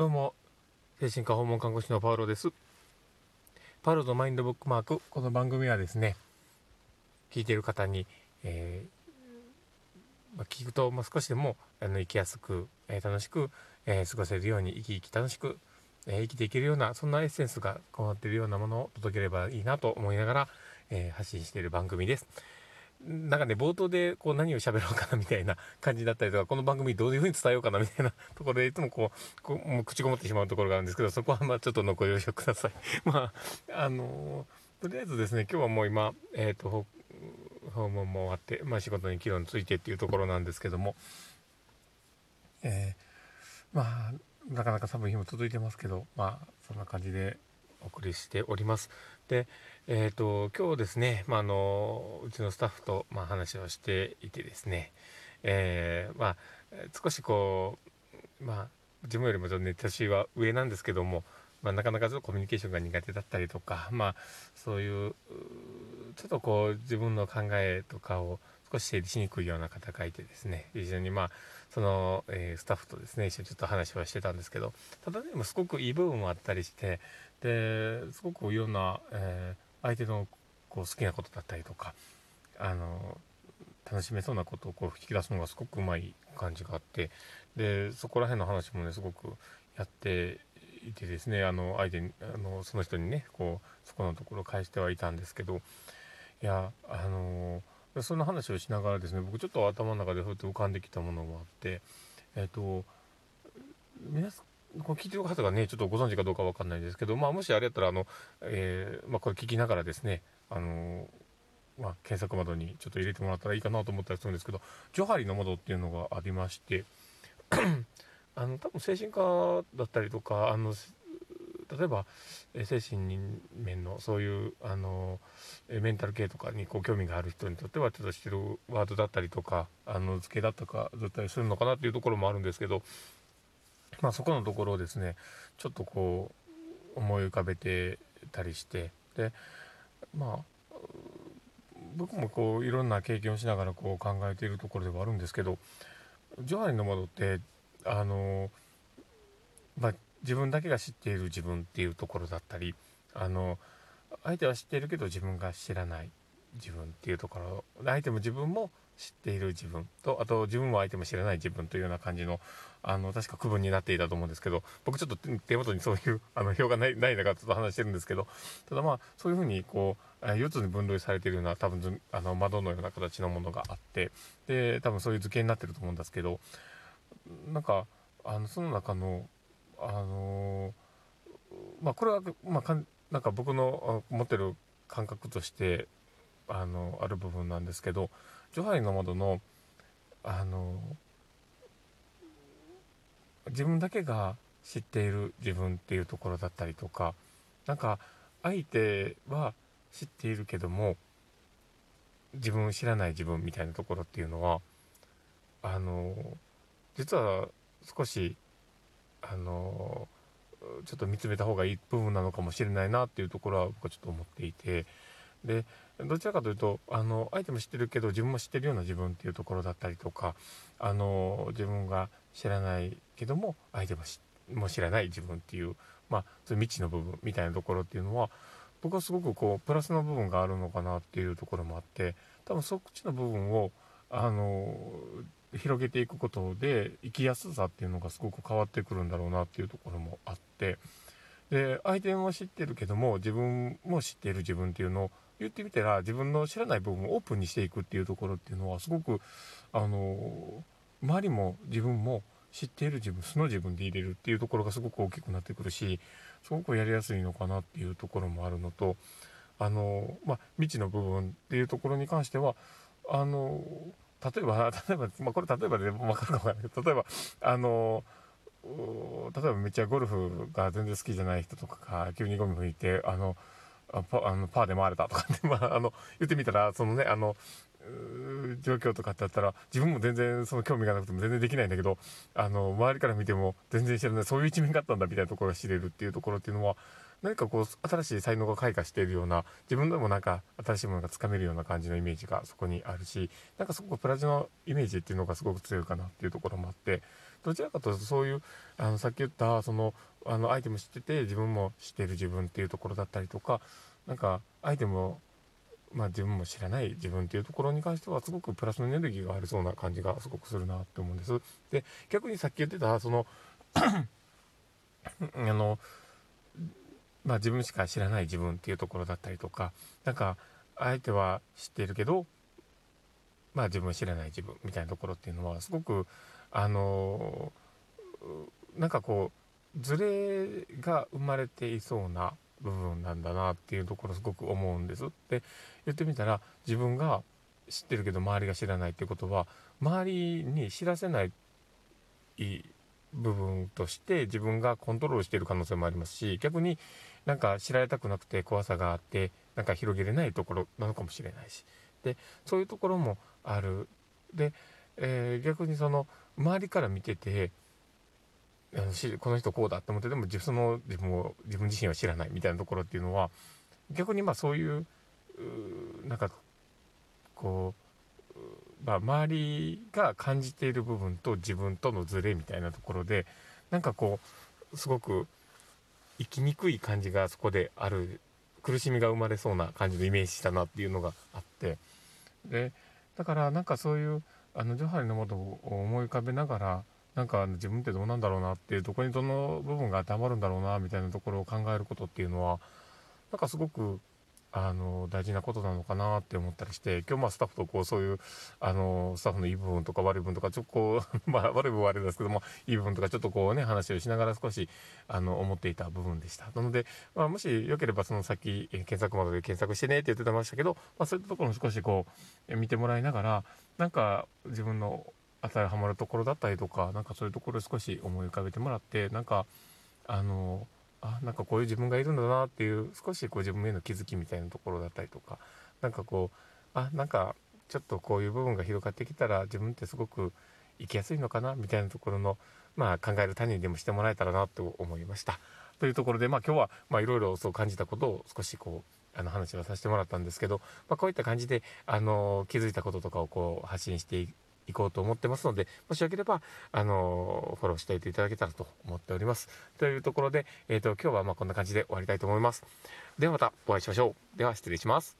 どうも、精神科訪問看護師のパウロです。パウロのマインドブックマーク、この番組はですね、聞いている方に、えー、まあ、聞くと、まあ、少しでもあの生きやすく、えー、楽しく、えー、過ごせるように、生き生き楽しく、え生きていけるような、そんなエッセンスがこうなっているようなものを届ければいいなと思いながら、え発信している番組です。なんかね、冒頭でこう何を喋ろうかなみたいな感じだったりとか、この番組どういう風に伝えようかなみたいなところでいつもこう、こうもう口ごもってしまうところがあるんですけど、そこはまあちょっとご了承ください。まあ、あのー、とりあえずですね、今日はもう今、えっ、ー、と、訪問も終わって、まあ仕事に議論ついてっていうところなんですけども、えー、まあ、なかなか寒い日も続いてますけど、まあ、そんな感じでお送りしております。で、えっ、ー、と、今日ですね、まあ、あの、うちのスタッフと、まあ、話をしていてですね、えー、まあ、少しこう、まあ、自分よりもちょっとね、年は上なんですけども、まあ、なかなかちょっとコミュニケーションが苦手だったりとか、まあ、そういう、ちょっとこう、自分の考えとかを少し整理しにくいような方がいてですね、一緒にまあ、その、えー、スタッフとですね、一緒にちょっと話をしてたんですけど、ただでもすごくいい部分もあったりして、で、すごくいろんな、えー、相手のこう好きなことだったりとか、あの、楽しめそうなことをこう引き出すのがすごくうまい感じがあって、で、そこら辺の話もね、すごくやっていてですね、あの、相手に、あの、その人にね、こう、そこのところを返してはいたんですけど、いや、あのそんな話をしながらですね僕ちょっと頭の中でふっと浮かんできたものがあってえっ、ー、と皆さんこれ聞いてる方がねちょっとご存知かどうかわかんないんですけどまあもしあれやったらあの、えー、まあ、これ聞きながらですねあのまあ、検索窓にちょっと入れてもらったらいいかなと思ったりするんですけどジョハリの窓っていうのがありまして あの多分精神科だったりとかあの例えば、え精神面のそういうあのメンタル系とかにこ興味がある人にとってはちょっと知ってるワードだったりとかあの図形だったかだったりするのかなっていうところもあるんですけど、まあ、そこのところをですねちょっとこう思い浮かべてたりしてでまあ僕もこういろんな経験をしながらこう考えているところではあるんですけどジョハリの窓ってあのまあ自分だけが知っている自分っていうところだったりあの相手は知っているけど自分が知らない自分っていうところ相手も自分も知っている自分とあと自分も相手も知らない自分というような感じのあの確か区分になっていたと思うんですけど僕ちょっと手元にそういうあの表がないない中ちょっと話してるんですけどただまあそういうふうにこう4つに分類されているような多分あの窓のような形のものがあってで多分そういう図形になってると思うんですけどなんかあのその中のあのまあこれは、まあ、かんなんか僕の持ってる感覚としてあのある部分なんですけどジョハリの窓のあの自分だけが知っている自分っていうところだったりとかなんか相手は知っているけども自分を知らない自分みたいなところっていうのはあの実は少しあのちょっと見つめた方がいい部分なのかもしれないなっていうところは僕はちょっと思っていて。でどちらかというとあの相手も知ってるけど自分も知ってるような自分っていうところだったりとかあの自分が知らないけども相手もも知らない自分っていうまあそ未知の部分みたいなところっていうのは僕はすごくこうプラスの部分があるのかなっていうところもあって多分そっちの部分をあの広げていくことで生きやすさっていうのがすごく変わってくるんだろうなっていうところもあって。で相手も知ってるけども自分も知っている自分っていうのを言ってみたら自分の知らない部分をオープンにしていくっていうところっていうのはすごくあの周りも自分も知っている自分素の自分で入れるっていうところがすごく大きくなってくるしすごくやりやすいのかなっていうところもあるのとあのまあ未知の部分っていうところに関してはあの例えば、例えば、まあ、これ例えばで分かるかもわかな、例えば、あの、例えばめっちゃゴルフが全然好きじゃない人とかが急にゴミ吹いて、あの、パあのパーで回れたとかって、まあ、あの、言ってみたら、そのね、あの、状況とかってあったら、自分も全然その興味がなくても全然できないんだけど、あの、周りから見ても全然知らない、そういう一面があったんだみたいなところが知れるっていうところっていうのは、何かこう、新しい才能が開花しているような、自分でもなんか新しいものがつかめるような感じのイメージがそこにあるし、なんかすごくプラチナイメージっていうのがすごく強いかなっていうところもあって、どちらかというとそういうあのさっき言ったそのあの相手も知ってて自分も知ってる自分っていうところだったりとかなんか相手もまあ、自分も知らない自分っていうところに関してはすごくプラスのエネルギーがありそうな感じがすごくするなって思うんです。で逆にさっき言ってたその あのまあ、自分しか知らない自分っていうところだったりとかなんか相手は知ってるけどまあ自分は知らない自分みたいなところっていうのはすごくあのなんかこうズレが生まれていそうな部分なんだなっていうところすごく思うんです。で言ってみたら自分が知ってるけど周りが知らないってことは周りに知らせない部分として自分がコントロールしている可能性もありますし逆になんか知られたくなくて怖さがあってなんか広げれないところなのかもしれないしでそういうところもあるで、えー、逆にその周りから見ててあのこの人こうだって思ってでもその自分を自分自身は知らないみたいなところっていうのは逆にまあそういうなんかこう、まあ、周りが感じている部分と自分とのズレみたいなところでなんかこうすごく生きにくい感じがそこである苦しみが生まれそうな感じのイメージしたなっていうのがあって。でだからなんかそういうあのジョハリのもとを思い浮かべながらなんか自分ってどうなんだろうなっていうどこにどの部分が当てはまるんだろうなみたいなところを考えることっていうのはなんかすごくあの大事なことなのかなって思ったりして今日まあスタッフとこうそういうあのスタッフのいい部分とか悪い部分とかちょっとこう まあ悪い部分はあれですけどもいい部分とかちょっとこうね話をしながら少しあの思っていた部分でした。なので、まあ、もしよければその先検索窓で検索してねって言ってましたけど、まあ、そういったところも少しこう見てもらいながらなんか自分の当たりはまるところだったりとかなんかそういうところを少し思い浮かべてもらってなんかあのあなんかこういう自分がいるんだなっていう少しこう自分への気づきみたいなところだったりとかなんかこうあなんかちょっとこういう部分が広がってきたら自分ってすごく生きやすいのかなみたいなところの、まあ、考える種にでもしてもらえたらなと思いました。というところで、まあ、今日はいろいろそう感じたことを少しこうあの話はさせてもらったんですけど、まあ、こういった感じであの気づいたこととかをこう発信していこうと思ってますので、もしよければ、あのフォローしておいていただけたらと思っております。というところで、えっ、ー、と、今日はまこんな感じで終わりたいと思います。ではまたお会いしましょう。では失礼します。